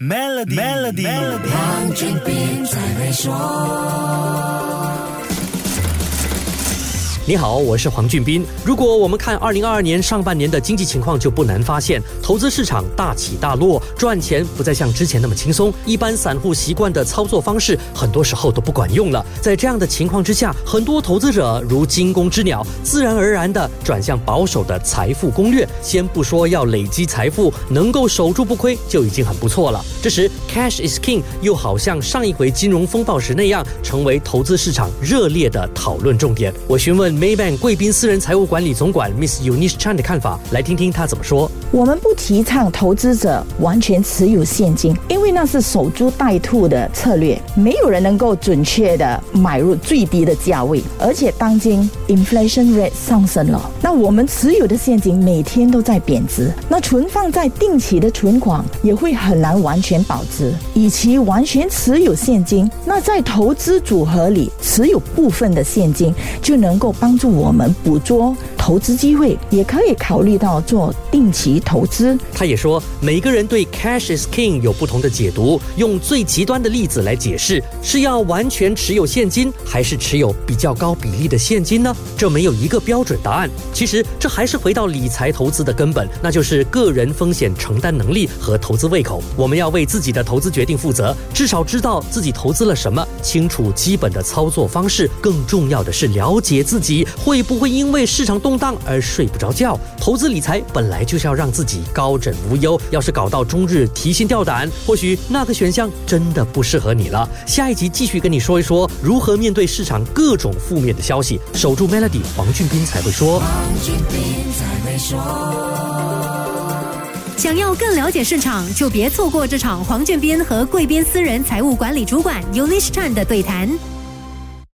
Melody，Melody，黄俊斌在会说。你好，我是黄俊斌。如果我们看二零二二年上半年的经济情况，就不难发现，投资市场大起大落，赚钱不再像之前那么轻松。一般散户习惯的操作方式，很多时候都不管用了。在这样的情况之下，很多投资者如惊弓之鸟，自然而然的转向保守的财富攻略。先不说要累积财富，能够守住不亏就已经很不错了。这时，cash is king 又好像上一回金融风暴时那样，成为投资市场热烈的讨论重点。我询问。Maybank 贵宾私人财务管理总管 Miss Eunice Chan 的看法，来听听他怎么说。我们不提倡投资者完全持有现金，因为那是守株待兔的策略。没有人能够准确的买入最低的价位，而且当今 inflation rate 上升了，那我们持有的现金每天都在贬值，那存放在定期的存款也会很难完全保值。与其完全持有现金，那在投资组合里持有部分的现金就能够帮。帮助我们捕捉投资机会，也可以考虑到做定期投资。他也说，每个人对 cash is king 有不同的解读。用最极端的例子来解释，是要完全持有现金，还是持有比较高比例的现金呢？这没有一个标准答案。其实，这还是回到理财投资的根本，那就是个人风险承担能力和投资胃口。我们要为自己的投资决定负责，至少知道自己投资了什么，清楚基本的操作方式。更重要的是了解自己。会不会因为市场动荡而睡不着觉？投资理财本来就是要让自己高枕无忧，要是搞到终日提心吊胆，或许那个选项真的不适合你了。下一集继续跟你说一说如何面对市场各种负面的消息，守住 Melody，黄俊斌才会说。想要更了解市场，就别错过这场黄俊斌和贵宾私人财务管理主管 Unish Chan 的对谈。